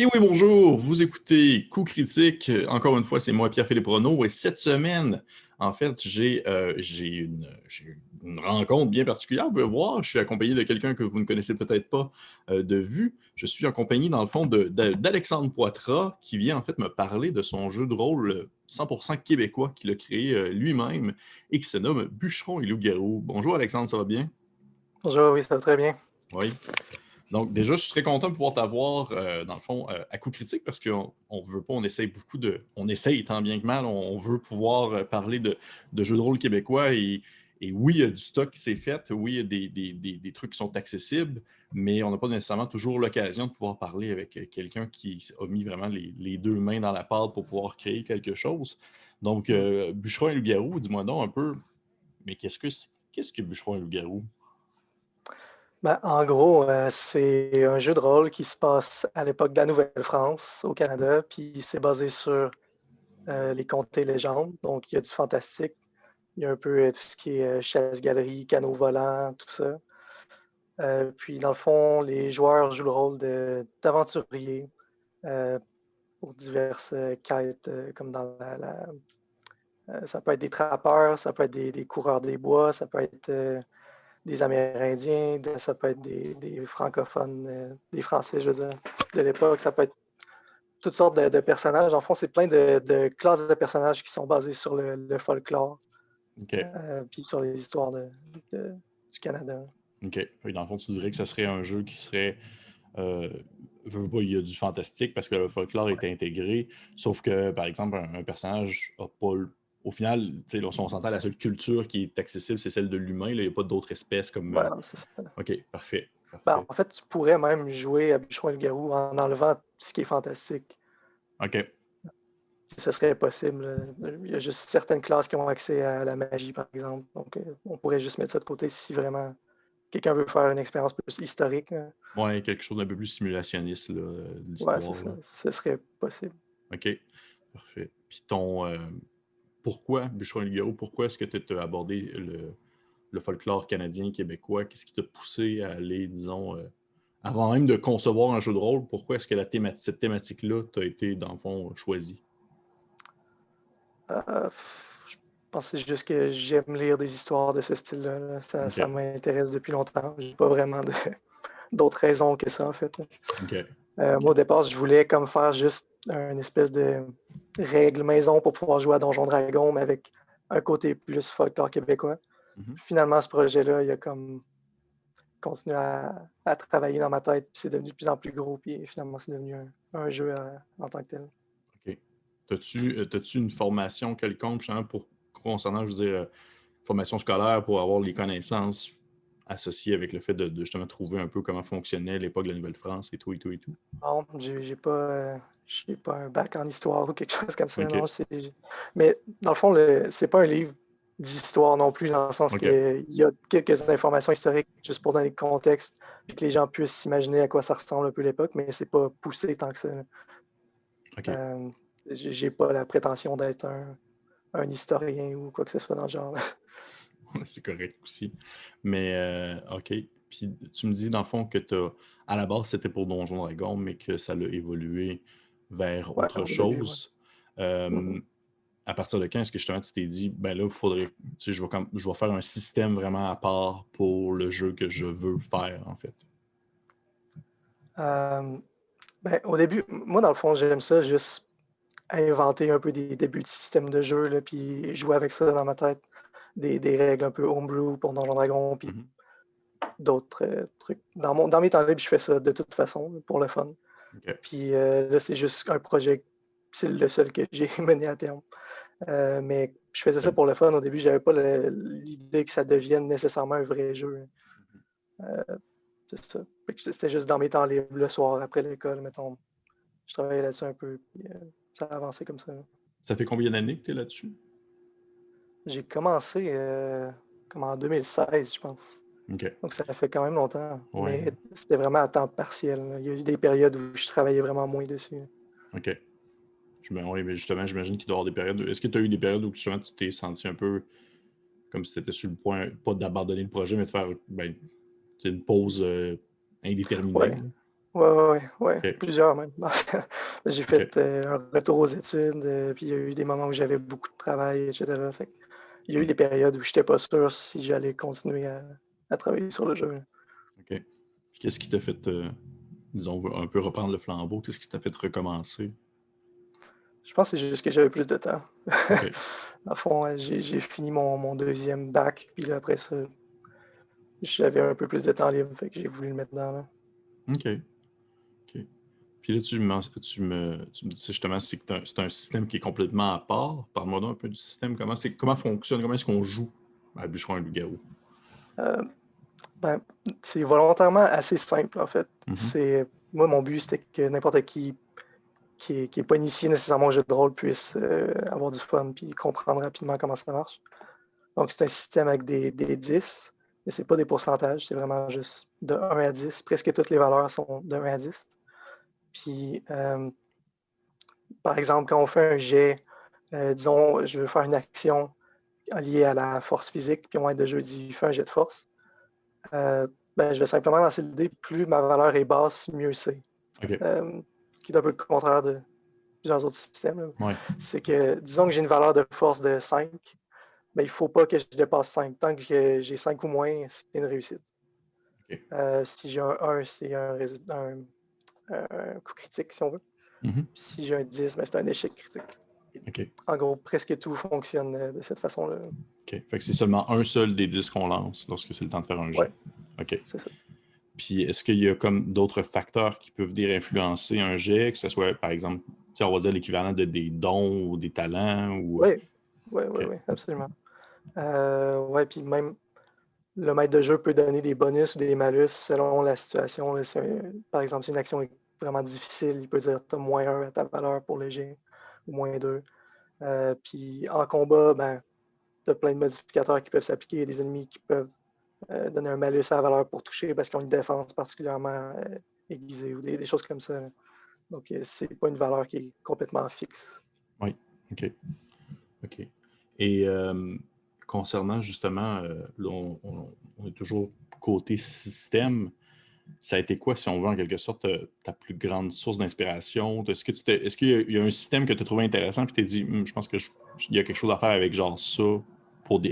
Et oui, bonjour, vous écoutez Coup Critique. Encore une fois, c'est moi, Pierre-Philippe Renaud. Et cette semaine, en fait, j'ai euh, une, une, rencontre bien particulière. Vous pouvez voir, je suis accompagné de quelqu'un que vous ne connaissez peut-être pas euh, de vue. Je suis accompagné, dans le fond, d'Alexandre Poitras, qui vient en fait me parler de son jeu de rôle 100% québécois qu'il a créé euh, lui-même et qui se nomme Bûcheron et Loup-Garou. Bonjour Alexandre, ça va bien? Bonjour, oui, ça va très bien. Oui. Donc, déjà, je suis très content de pouvoir t'avoir, euh, dans le fond, euh, à coup critique parce qu'on ne veut pas, on essaye beaucoup de. On essaye tant bien que mal, on, veut pouvoir euh, parler de, jeux de rôle québécois et, oui, il y a du stock qui s'est fait, oui, il y a des, trucs qui sont accessibles, mais on n'a pas nécessairement toujours l'occasion de pouvoir parler avec quelqu'un qui a mis vraiment les, deux mains dans la pâte pour pouvoir créer quelque chose. Donc, mm. Bûcheron et Loup-Garou, dis-moi donc un peu, mais qu'est-ce que c'est? Qu'est-ce que Bûcheron et Loup-Garou? Ben, en gros, euh, c'est un jeu de rôle qui se passe à l'époque de la Nouvelle-France, au Canada, puis c'est basé sur euh, les contes et légendes. Donc, il y a du fantastique, il y a un peu euh, tout ce qui est chasse-galerie, canot volant, tout ça. puis, dans le fond, les joueurs jouent le rôle d'aventuriers pour diverses quêtes, comme dans la, ça peut être des trappeurs, ça peut être des, des coureurs des bois, ça peut être des Amérindiens, ça peut être des, francophones, euh, des Français, je veux dire, de l'époque. Ça peut être toutes sortes de, personnages. En fond, c'est plein de, classes de personnages qui sont basées sur le, folklore. Euh, puis sur les histoires du Canada. OK. dans le fond, tu dirais que ce serait un jeu qui serait. Euh, il y a du fantastique parce que le folklore est intégré, sauf que, par exemple, un, personnage n'a pas au final, si on s'entend, la seule culture qui est accessible, c'est celle de l'humain. Il n'y a pas d'autres espèces comme. Ouais, c'est ça. OK, parfait. Ben, en fait, tu pourrais même jouer à Bûcheron et le Garou en enlevant ce qui est fantastique. OK. Ce serait possible. Il y a juste certaines classes qui ont accès à la magie, par exemple. Donc, euh, on pourrait juste mettre ça de côté si vraiment quelqu'un veut faire une expérience plus historique. Oui, quelque chose d'un peu plus simulationniste. Là, ouais, c'est ça. Ce serait possible. OK, parfait. Puis ton, euh, pourquoi Bûcheron et pourquoi est-ce que tu as abordé le, folklore canadien, québécois? Qu'est-ce qui t'a poussé à aller, disons, euh, avant même de concevoir un jeu de rôle, pourquoi est-ce que la cette thématique-là t'a été, dans le fond, choisie? Euh, je pense que c'est juste que j'aime lire des histoires de ce style-là. Ça, m'intéresse depuis longtemps. J'ai pas vraiment d'autres raisons que ça, en fait. Euh, moi, au départ, je voulais comme faire juste une espèce de règle maison pour pouvoir jouer à Donjon Dragon, mais avec un côté plus folklore québécois. Mhm. Finalement, ce projet-là, il a comme continué à, travailler dans ma tête, puis c'est devenu de plus en plus gros, puis finalement, c'est devenu un, jeu euh, en tant que tel. OK. As-tu euh, une formation quelconque, pour, concernant, je veux dire, formation scolaire pour avoir les connaissances associé avec le fait de, justement trouver un peu comment fonctionnait l'époque de la Nouvelle-France et tout et tout et tout? Non, j'ai pas, pas un bac en histoire ou quelque chose comme ça. Non, mais dans le fond, c'est pas un livre d'histoire non plus, dans le sens qu'il y a quelques informations historiques juste pour donner le contexte et que les gens puissent s'imaginer à quoi ça ressemble un peu l'époque, mais c'est pas poussé tant que ça. Euh, j'ai pas la prétention d'être un, un, historien ou quoi que ce soit dans le genre. c'est correct aussi. Mais, euh, OK. Puis tu me dis, dans le fond, que as, à la base, c'était pour Donjon Dragon, mais que ça l'a évolué vers autre chose. Mm-hmm. À partir de quand est-ce que justement tu t'es dit, ben là, il faudrait, tu sais, je vais, je vais faire un système vraiment à part pour le jeu que je veux faire, en fait? ben, au début, moi, dans le fond, j'aime ça juste inventer un peu des débuts de système de jeu, là, puis jouer avec ça dans ma tête des, règles un peu homebrew pour Donjon Dragon, puis mhm. d'autres euh, trucs. Dans, mon, dans mes temps libres, je fais ça de toute façon, pour le fun. Puis euh, là, c'est juste un projet, c'est le seul que j'ai mené à terme. Euh, mais je faisais ça pour le fun. Au début, j'avais pas l'idée que ça devienne nécessairement un vrai jeu. Mhm. C'était juste dans mes temps libres, le soir, après l'école, mettons. Je travaillais là-dessus un peu, puis ça a avancé comme ça. Ça fait combien d'années que tu es là-dessus? J'ai commencé euh, comme en 2016, je pense. Donc ça fait quand même longtemps. Mais c'était vraiment à temps partiel. Il y a eu des périodes où je travaillais vraiment moins dessus. OK. oui, mais justement, j'imagine qu'il doit y avoir des périodes. Est-ce que tu as eu des périodes où justement tu t'es senti un peu comme si tu étais sur le point, pas d'abandonner le projet, mais de faire ben, une pause euh, indéterminée? Oui, oui, ouais. plusieurs même. j'ai fait euh, un retour aux études, euh, puis il y a eu des moments où j'avais beaucoup de travail, etc. il y a eu des périodes où je n'étais pas sûr si j'allais continuer à, travailler sur le jeu. OK. Qu'est-ce qui t'a fait, euh, disons, un peu reprendre le flambeau? Qu'est-ce qui t'a fait recommencer? Je pense que c'est juste que j'avais plus de temps. à fond, j'ai fini mon, deuxième bac, puis après ça, j'avais un peu plus de temps libre, fait que j'ai voulu le mettre dans là. OK. Puis là, tu, me, tu me dis justement que c'est un, système qui est complètement à part. Parle-moi un peu du système. Comment, comment fonctionne, comment est-ce qu'on joue à Bûcheron et Loup-Garou? Euh, ben, c'est volontairement assez simple, en fait. Mm-hmm. C'est Moi, mon but, c'était que n'importe qui qui n'est pas initié nécessairement au jeu de rôle puisse euh, avoir du fun et comprendre rapidement comment ça marche. Donc, c'est un système avec des, des 10, mais ce n'est pas des pourcentages, c'est vraiment juste de 1 à 10. Presque toutes les valeurs sont de 1 à 10. Puis, euh, par exemple, quand on fait un jet, euh, disons, je veux faire une action liée à la force physique, puis on va être de jeu dit, fait un jet de force. Ben, je vais simplement lancer le dé, plus ma valeur est basse, mieux c'est qui est un peu le contraire de plusieurs autres systèmes. C'est que, disons que j'ai une valeur de force de 5, mais il ne faut pas que je dépasse 5. Tant que j'ai 5 ou moins, c'est une réussite. Euh, si j'ai un 1, c'est un, coup critique, si on veut. Mm-hmm. Si j'ai un 10, ben, c'est un échec critique. En gros, presque tout fonctionne euh, de cette façon-là. OK. Fait que c'est seulement un seul des 10 qu'on lance lorsque c'est le temps de faire un jeu. OK. C'est ça. Puis est-ce qu'il y a comme d'autres facteurs qui peuvent dire influencer un jet, que ce soit par exemple, on va dire l'équivalent de des dons ou des talents ou... Oui, oui, oui, oui, absolument. Euh, oui, puis même le maître de jeu peut donner des bonus ou des malus selon la situation. par exemple, si une action est vraiment difficile, il peut dire tu as moins 1 à ta valeur pour le jet ou moins 2. Euh, puis en combat, ben, tu as plein de modificateurs qui peuvent s'appliquer. Des ennemis qui peuvent euh, donner un malus à la valeur pour toucher parce qu'ils ont une défense particulièrement euh, aiguisée ou des, choses comme ça. Donc, c'est pas une valeur qui est complètement fixe. Oui, OK. OK. Et concernant justement, on, est toujours côté système. Ça a été quoi, si on veut, en quelque sorte, ta plus grande source d'inspiration? Est-ce qu'il y, a un système que tu as trouvé intéressant et tu t'es dit, hum, je pense qu'il y a quelque chose à faire avec genre ça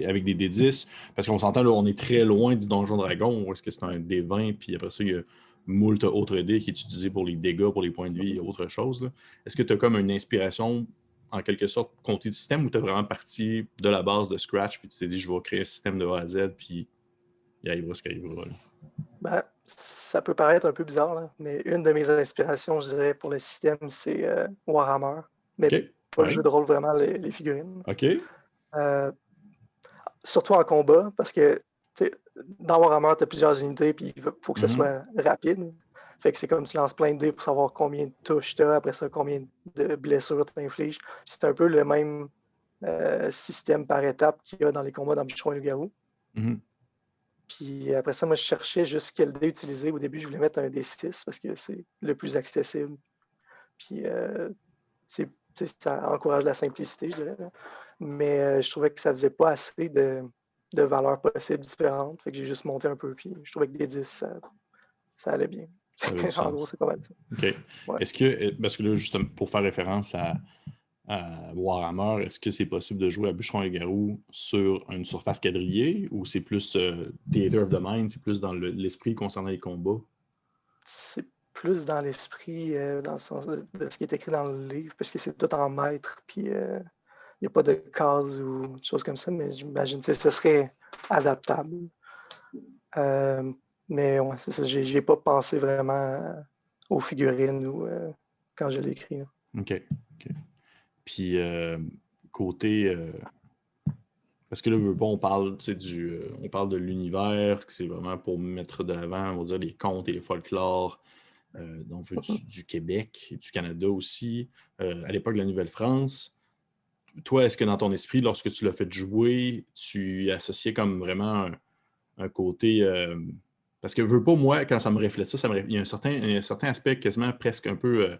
avec des D10. Parce qu'on s'entend, là, on est très loin du Donjon Dragon, où est-ce que c'est un D20, puis après ça, il y a moult autres dés qui est utilisé pour les dégâts, pour les points de vie et autre chose. Est-ce que tu as comme une inspiration, en quelque sorte, compter du système, ou tu es vraiment parti de la base de Scratch, puis tu t'es dit, je vais créer un système de A à Z, puis il arrivera ce qu'il arrivera. Ben, ça peut paraître un peu bizarre, mais une de mes inspirations, je dirais, pour le système, c'est euh, Warhammer. Mais pas le jeu de rôle, vraiment, les, figurines. OK. Euh, surtout en combat, parce que dans Warhammer, tu as plusieurs unités, puis il faut que ce mm-hmm. soit rapide. Fait que c'est comme tu lances plein de dés pour savoir combien de touches tu as, après ça, combien de blessures tu infliges. C'est un peu le même euh, système par étape qu'il y a dans les combats dans Bichon et le Garou. Mm-hmm. Puis après ça, moi, je cherchais juste quel dé utiliser. Au début, je voulais mettre un D6 parce que c'est le plus accessible. Puis euh, ça encourage la simplicité, je dirais mais euh, je trouvais que ça faisait pas assez de, valeurs possibles différentes. Fait que j'ai juste monté un peu, puis je trouvais que des 10, ça, allait bien. en gros, c'est pas mal ça. OK. Est-ce que, parce que là, justement, pour faire référence à, Warhammer, est-ce que c'est possible de jouer à Bûcheron et Garou sur une surface quadrillée ou c'est plus euh, Theater of the Mind, c'est plus dans l'esprit concernant les combats? C'est plus dans l'esprit, dans le sens de, ce qui est écrit dans le livre, parce que c'est tout en mètres, puis il n'y a pas de cases ou des choses comme ça, mais j'imagine que ce serait adaptable. Euh, mais ouais, c'est ça, j'ai pas pensé vraiment aux figurines ou euh, quand je l'ai écrit. OK. Puis euh, côté. parce que là, on parle, du, on parle de l'univers, que c'est vraiment pour mettre de l'avant, on va dire, les contes et les folklores. donc, du, du, Québec et du Canada aussi? à l'époque de la Nouvelle-France, toi, est-ce que dans ton esprit, lorsque tu l'as fait jouer, tu associais comme vraiment un, côté. Euh, parce que veux pas, moi, quand ça me reflète ça, il, y a un certain, certain aspect quasiment presque un peu.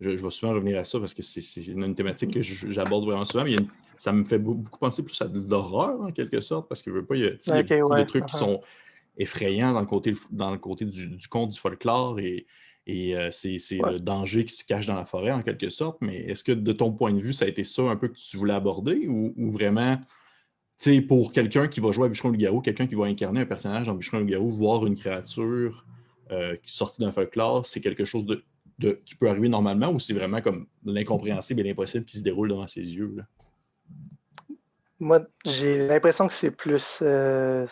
Je, vais souvent revenir à ça parce que c'est une, thématique que j'aborde vraiment souvent, mais ça me fait beaucoup penser plus à de l'horreur en quelque sorte, parce que veux pas, il y a, des trucs qui uh-huh. sont effrayants dans le côté, dans le côté du, conte du folklore et, Et euh, c'est le danger qui se cache dans la forêt, en quelque sorte. Mais est-ce que, de ton point de vue, ça a été ça un peu que tu voulais aborder ou, vraiment, tu sais, pour quelqu'un qui va jouer à Bûcheron-Loup-Garou, quelqu'un qui va incarner un personnage dans Bûcheron-Loup-Garou, voir une créature euh, qui sortie d'un folklore, c'est quelque chose de, qui peut arriver normalement ou c'est vraiment comme l'incompréhensible et l'impossible qui se déroule devant ses yeux? Moi, j'ai l'impression que c'est plus. Euh,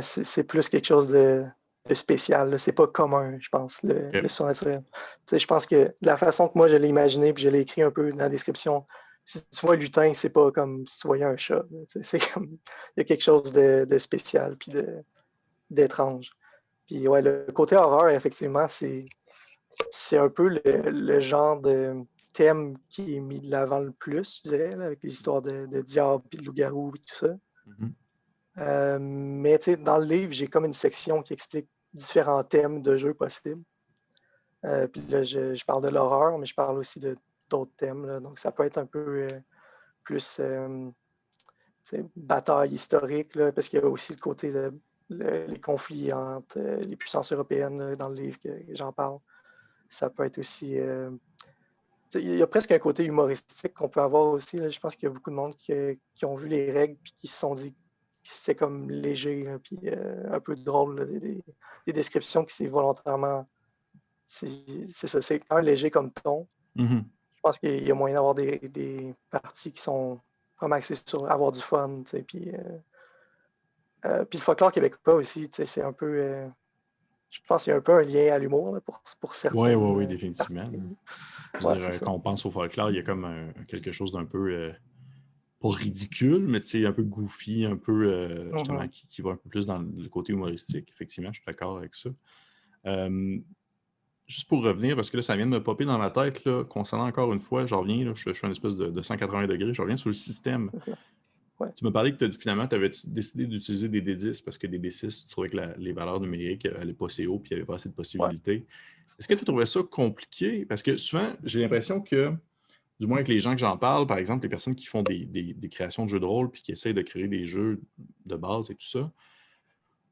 c'est plus quelque chose de, de spécial. C'est pas commun, je pense, le, okay. le surnaturel. Je pense que la façon que moi je l'ai imaginé, puis je l'ai écrit un peu dans la description, si tu vois un lutin, c'est pas comme si tu voyais un chat. C'est comme il y a quelque chose de, de spécial puis d'étrange. Puis ouais, le côté horreur, effectivement, c'est c'est un peu le, le, genre de thème qui est mis de l'avant le plus, je dirais, avec les histoires de, de diable et de loup-garou et tout ça. Mm-hmm. euh, mais dans le livre, j'ai comme une section qui explique différents thèmes de jeux possibles. Euh, puis là, je, parle de l'horreur, mais je parle aussi de d'autres thèmes. Donc, ça peut être un peu euh, plus euh, bataille historique, parce qu'il y a aussi le côté de les conflits entre les puissances européennes dans le livre que, j'en parle. Ça peut être aussi. il y a presque un côté humoristique qu'on peut avoir aussi. Je pense qu'il y a beaucoup de monde qui, qui, ont vu les règles et qui se sont dit c'est comme léger, puis euh, un peu drôle, des, descriptions qui c'est volontairement. C'est ça, c'est quand même léger comme ton. Mm-hmm. Je pense qu'il y a moyen d'avoir des, parties qui sont vraiment axées sur avoir du fun, puis. Euh, euh, puis le folklore québécois aussi, c'est un peu. Je pense qu'il y a un peu un lien à l'humour pour, pour certains. Oui, oui, oui, définitivement. quand on pense au folklore, il y a comme quelque chose d'un peu pas ridicule, mais un peu goofy, un peu euh, justement, mm-hmm. qui, va un peu plus dans le côté humoristique. Effectivement, je suis d'accord avec ça. juste pour revenir, parce que là, ça vient de me popper dans la tête, là, concernant encore une fois, je reviens, je, suis un espèce de, 180 degrés, je reviens sur le système. Tu me parlais que finalement, tu avais décidé d'utiliser des D10 parce que des D6, tu trouvais que les valeurs numériques n'allaient pas assez haut et il n'y avait pas assez de possibilités. Est-ce que tu trouvais ça compliqué? Parce que souvent, j'ai l'impression que du moins avec les gens que j'en parle, par exemple, les personnes qui font des, créations de jeux de rôle puis qui essayent de créer des jeux de base et tout ça,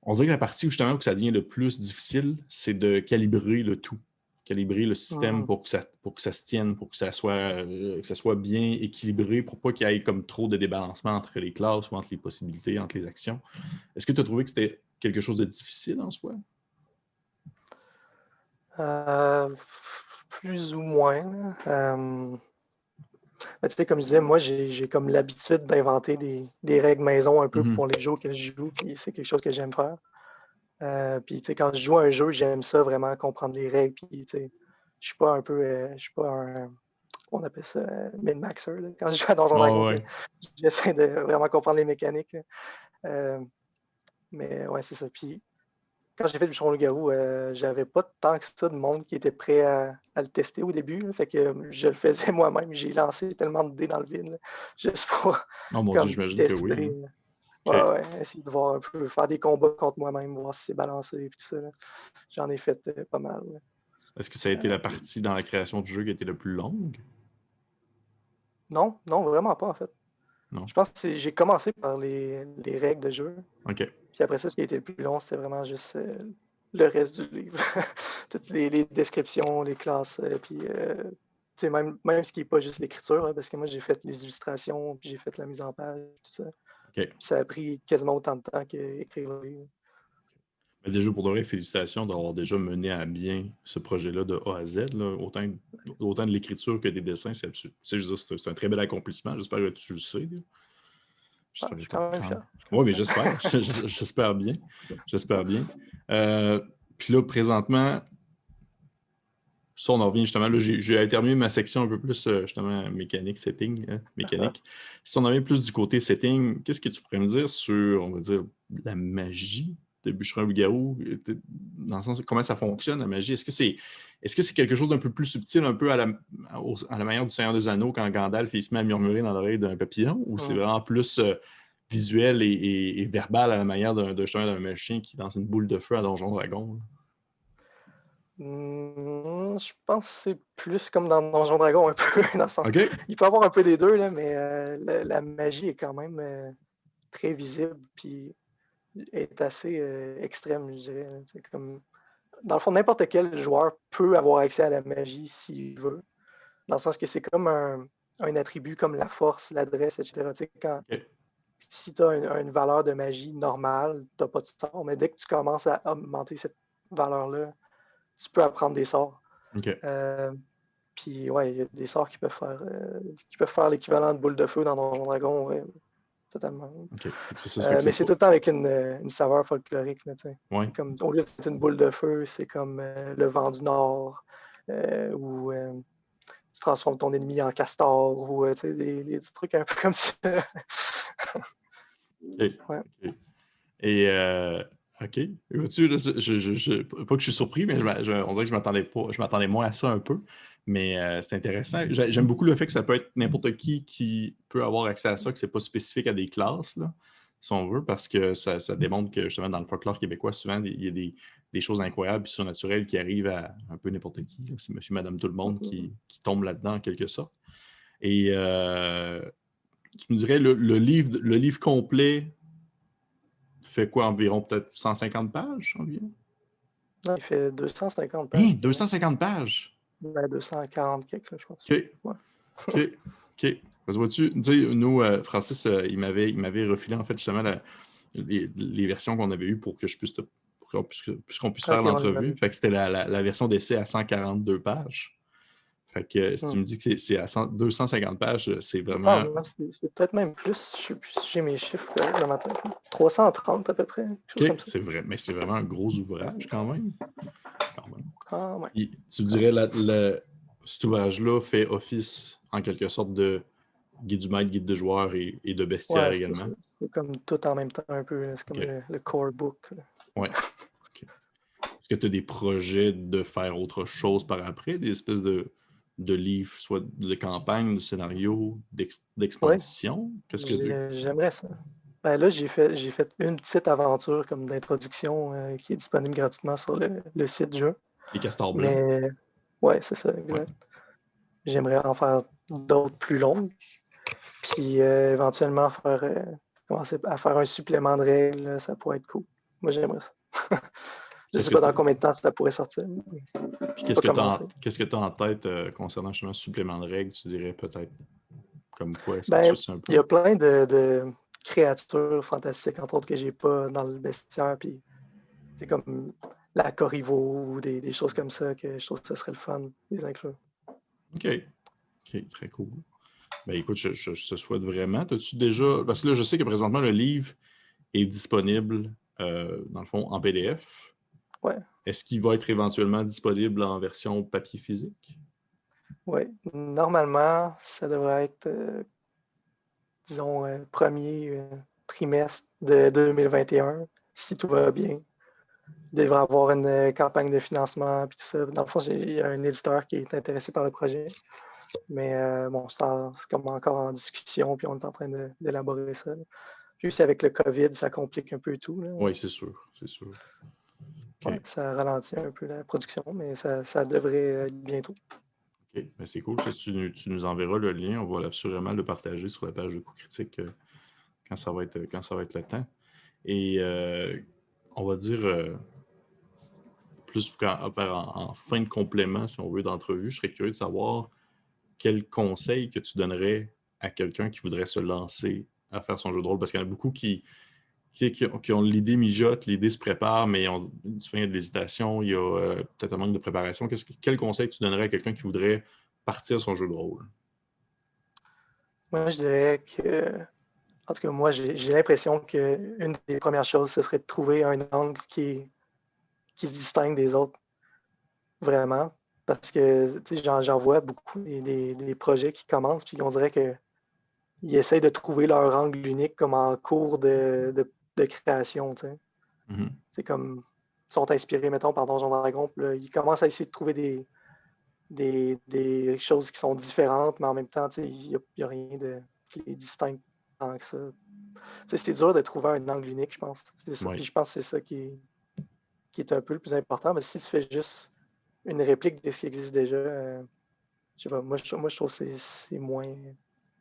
on dirait que la partie où justement où ça devient le plus difficile, c'est de calibrer le tout. Calibrer le système pour, que ça, pour que ça se tienne, pour que ça soit, euh, que ça soit bien équilibré, pour pas qu'il y ait comme trop de débalancement entre les classes ou entre les possibilités, entre les actions. Est-ce que tu as trouvé que c'était quelque chose de difficile en soi? Euh, plus ou moins. Euh, comme je disais, moi, j'ai comme l'habitude d'inventer des, règles maison un peu mm-hmm. pour les jeux que je joue, puis c'est quelque chose que j'aime faire. Euh, puis, quand je joue à un jeu, j'aime ça vraiment comprendre les règles, puis, je suis pas un peu, euh, je suis pas un, on appelle ça euh, min-maxer, quand je joue à Donjon Dragon. J'essaie de vraiment comprendre les mécaniques. mais ouais, c'est ça. Puis, quand j'ai fait le bûcheron loup-garou, euh, j'avais pas tant que ça de monde qui était prêt à, le tester au début. fait que je le faisais moi-même. J'ai lancé tellement de dés dans le vide. juste pour. Non, mon Dieu, j'imagine que oui. Ouais, ouais, essayer de voir un peu, faire des combats contre moi-même, voir si c'est balancé et tout ça. J'en ai fait euh, pas mal. Est-ce que ça a été la euh, partie dans la création du jeu qui a été la plus longue? Non, non, vraiment pas en fait. Je pense que j'ai commencé par les, les, règles de jeu. OK. Puis après ça, ce qui a été le plus long, c'était vraiment juste euh, le reste du livre. Toutes les, descriptions, les classes, euh, puis même, même ce qui n'est pas juste l'écriture, parce que moi, j'ai fait les illustrations, puis j'ai fait la mise en page, tout ça. Ça a pris quasiment autant de temps qu'écrire le livre. Mais déjà, pour de vrai, félicitations d'avoir déjà mené à bien ce projet-là de A à Z. Autant, autant de l'écriture que des dessins, c'est c'est un très bel accomplissement. J'espère que tu le sais. Ah, oui, mais j'espère. j'espère bien. J'espère bien. Euh, puis là, présentement, ça, on en revient justement. Là, j'ai terminé ma section un peu plus euh, justement mécanique, setting, hein, mécanique. Si on en revient plus du côté setting, qu'est-ce que tu pourrais me dire sur, on va dire, la magie de bûcheron loup-garou, dans le sens comment ça fonctionne, la magie? Est-ce que c'est est-ce que c'est quelque chose d'un peu plus subtil, un peu à la, à la manière du Seigneur des Anneaux quand Gandalf il se met à murmurer dans l'oreille d'un papillon, ou c'est vraiment plus euh, visuel et, verbal à la manière d'un d'un magicien qui dans une boule de feu à Donjon Dragon? Je pense que c'est plus comme dans Donjon Dragon un peu. Dans Il peut y avoir un peu des deux, là, mais euh, la, magie est quand même euh, très visible. Puis est assez euh, extrême, je dirais. C'est comme dans le fond, n'importe quel joueur peut avoir accès à la magie s'il veut. Dans le sens que c'est comme un, attribut comme la force, l'adresse, etc. quand, Si tu as une, valeur de magie normale, tu n'as pas de sort, mais dès que tu commences à augmenter cette valeur-là, tu peux apprendre des sorts. Euh, puis ouais, il y a des sorts qui peuvent faire euh, qui peuvent faire l'équivalent de boule de feu dans Donjon Dragon totalement. Euh, mais c'est tout le temps avec une, une saveur folklorique. comme, au lieu d'être une boule de feu, c'est comme le vent du Nord, ou tu transformes ton ennemi en castor, ou des, des, trucs un peu comme ça. Et OK. Tu, je, je, pas que je suis surpris, mais on dirait que je m'attendais pas. Je m'attendais moins à ça un peu. Mais euh, c'est intéressant. J'aime beaucoup le fait que ça peut être n'importe qui qui peut avoir accès à ça, que ce n'est pas spécifique à des classes, là, si on veut, parce que ça, démontre que justement dans le folklore québécois, souvent, il y a des, choses incroyables et surnaturelles qui arrivent à un peu n'importe qui. C'est monsieur, madame, tout le monde qui, tombe là-dedans en quelque sorte. Et euh, tu me dirais, le, livre, le livre complet fait quoi environ peut-être 150 pages environ? Non, il fait 250 pages. 250 pages! 240 quelque, je pense. OK. OK. OK. Parce que vois-tu, nous, euh, Francis, euh, il m'avait refilé en fait justement les, versions qu'on avait eues pour que je puisse puisqu'on puisse, faire l'entrevue. Fait que c'était la, version d'essai à 142 pages. Fait que si tu hmm. me dis que c'est à 250 pages, c'est vraiment. Ah, c'est peut-être même plus. Je sais plus si j'ai mes chiffres dans ma tête. 330 à peu près. c'est vrai, mais c'est vraiment un gros ouvrage quand même. Ah, tu dirais que cet ouvrage-là fait office en quelque sorte de guide du maître, guide de joueur et, de bestiaire également. C'est comme tout en même temps un peu. C'est comme le, core book. Oui. Est-ce que tu as des projets de faire autre chose par après, des espèces de, de livres, soit de campagne, de scénario, d'exposition? Qu'est-ce que J'aimerais ça. Ben là, j'ai fait, j'ai fait une petite aventure comme d'introduction euh, qui est disponible gratuitement sur le, le site du jeu. Les castors blancs. Mais, ouais, c'est ça, exact. J'aimerais en faire d'autres plus longues. Puis euh, éventuellement faire, euh, commencer à faire un supplément de règles, ça pourrait être cool. Moi, j'aimerais ça. Je ne sais pas dans combien de temps ça pourrait sortir. Qu'est-ce que tu as, en tête concernant justement supplément de règles? Tu dirais peut-être comme quoi? Ben, il y a plein de créatures fantastiques, entre autres, que j'ai pas dans le bestiaire. Puis c'est comme la Corriveau ou des, choses comme ça que je trouve que ce serait le fun des inclure. OK. OK, très cool. Ben écoute, je, je, souhaite vraiment. As-tu déjà. Parce que là, je sais que présentement, le livre est disponible, euh, dans le fond, en PDF. Ouais. Est-ce qu'il va être éventuellement disponible en version papier physique? Oui. Normalement, ça devrait être euh, disons, euh, premier euh, trimestre de 2021, si tout va bien. Il devrait avoir une campagne de financement puis tout ça. Dans le fond, j'ai un éditeur qui est intéressé par le projet. Mais bon, c'est comme encore en discussion, puis on est en train d'élaborer ça. Puis avec le COVID, ça complique un peu tout. Oui, c'est sûr, c'est sûr. Ça ralentit un peu la production, mais ça, ça devrait être bientôt. Ben, c'est cool. tu, nous enverras le lien, on va assurément le partager sur la page de coup critique euh, quand, ça va être, quand ça va être le temps. Et euh, on va dire, euh, plus en, fin de complément, si on veut, d'entrevue, je serais curieux de savoir quel conseil que tu donnerais à quelqu'un qui voudrait se lancer à faire son jeu de rôle. Parce qu'il y en a beaucoup qui, qui, ont, l'idée mijote, l'idée se prépare, mais on, souvent il y a de l'hésitation, il y a euh, peut-être un manque de préparation. quel conseil tu donnerais à quelqu'un qui voudrait partir son jeu de rôle? Moi, je dirais que, en tout cas, moi, j'ai l'impression qu'une des premières choses, ce serait de trouver un angle qui, qui se distingue des autres, vraiment. Parce que j'en vois beaucoup des, projets qui commencent, puis on dirait qu'ils essayent de trouver leur angle unique comme en cours de création. Mm-hmm. C'est comme ils sont inspirés, mettons, par Donjon Dragon. ils commencent à essayer de trouver des, des, choses qui sont différentes, mais en même temps, il n'y a, rien de, qui les distingue tant que ça. C'est dur de trouver un angle unique, je pense. je pense que c'est ça qui est, qui est un peu le plus important. Mais si tu fais juste une réplique de ce qui existe déjà, euh, je sais pas, moi, je, moi, je trouve que c'est moins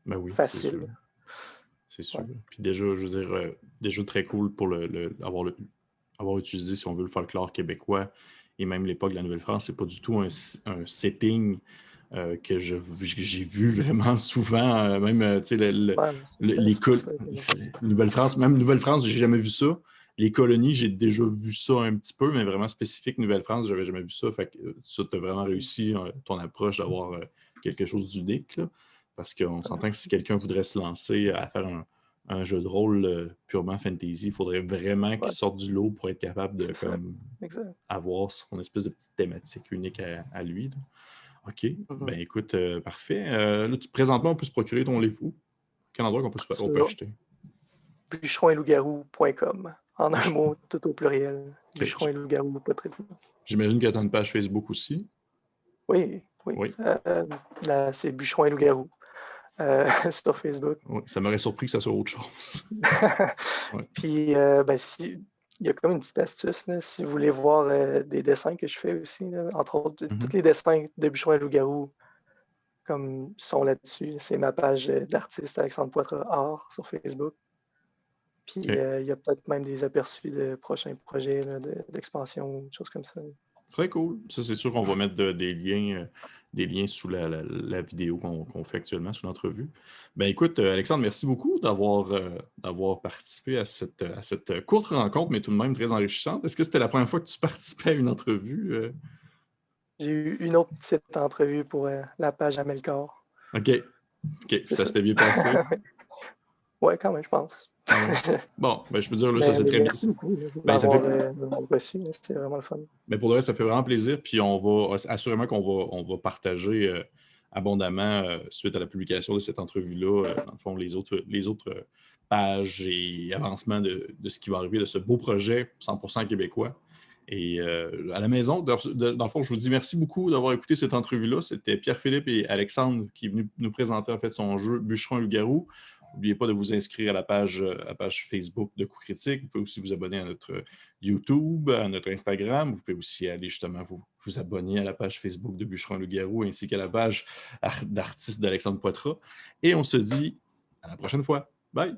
ben facile. C'est sûr. Puis déjà, je veux dire, euh, déjà très cool pour le, avoir, le, avoir utilisé, si on veut, le folklore québécois et même l'époque de la Nouvelle-France, c'est pas du tout un, setting euh, que j'ai vu vraiment souvent. Euh, même, tu sais, l'école Nouvelle-France, même Nouvelle-France, j'ai jamais vu ça. Les colonies, j'ai déjà vu ça un petit peu, mais vraiment spécifique Nouvelle-France, j'avais jamais vu ça. Fait que ça, tu as vraiment réussi ton approche d'avoir quelque chose d'unique. Parce qu'on s'entend que si quelqu'un voudrait se lancer à faire un, un jeu de rôle euh, purement fantasy. Il faudrait vraiment qu'il sorte du lot pour être capable de avoir son espèce de petite thématique unique à, lui. OK. Mm-hmm. Ben écoute, euh, parfait. Euh, là, présentement, on peut se procurer ton livre où? Quel endroit qu'on peut, se, on acheter? Bûcheron En un mot, tout au pluriel. Bûcheron et loup-garou, pas très J'imagine qu'il y a une page Facebook aussi. Oui, oui. c'est Bûcheron et loup-garou. Euh, sur Facebook. ça m'aurait surpris que ça soit autre chose. Puis, euh, ben, si, il y a comme une petite astuce, si vous voulez voir euh, des dessins que je fais aussi, entre autres, tous mm-hmm. les dessins de Bûcheron et Loup-Garou comme sont là-dessus. C'est ma page d'artiste Alexandre Poitras Art sur Facebook. Puis il y a peut-être même des aperçus de prochains projets d'expansion, des choses comme ça. Très cool. Ça, c'est sûr qu'on va mettre des liens, des liens sous la, vidéo qu'on fait actuellement, sous l'entrevue. Ben écoute, euh, Alexandre, merci beaucoup euh, d'avoir participé à cette, à cette courte rencontre, mais tout de même très enrichissante. Est-ce que c'était la première fois que tu participais à une entrevue? J'ai eu une autre petite entrevue pour la page Amelcor. OK. OK. Ça s'était bien passé? oui, quand même, je pense. Ah bon, ben, je peux dire, là, ça c'est très bien. Merci beaucoup ben, ça fait... Euh, c'était vraiment le fun. Mais ben, pour le reste, ça fait vraiment plaisir. Puis on va assurément qu'on va, on va partager euh, abondamment euh, suite à la publication de cette entrevue-là, dans le fond, les autres, les autres pages et avancements de, de, ce qui va arriver de ce beau projet 100% québécois. Et à la maison, dans le fond, je vous dis merci beaucoup d'avoir écouté cette entrevue-là. C'était Pierre-Philippe et Alexandre qui est venu nous présenter en fait son jeu Bûcheron et Loup-Garou. N'oubliez pas de vous inscrire à la page, euh, page Facebook de Coup Critique. Vous pouvez aussi vous abonner à notre YouTube, à notre Instagram. Vous pouvez aussi aller justement vous, vous abonner à la page Facebook de Bûcheron Le Garou ainsi qu'à la page d'artiste d'Alexandre Poitras. Et on se dit à la prochaine fois. Bye!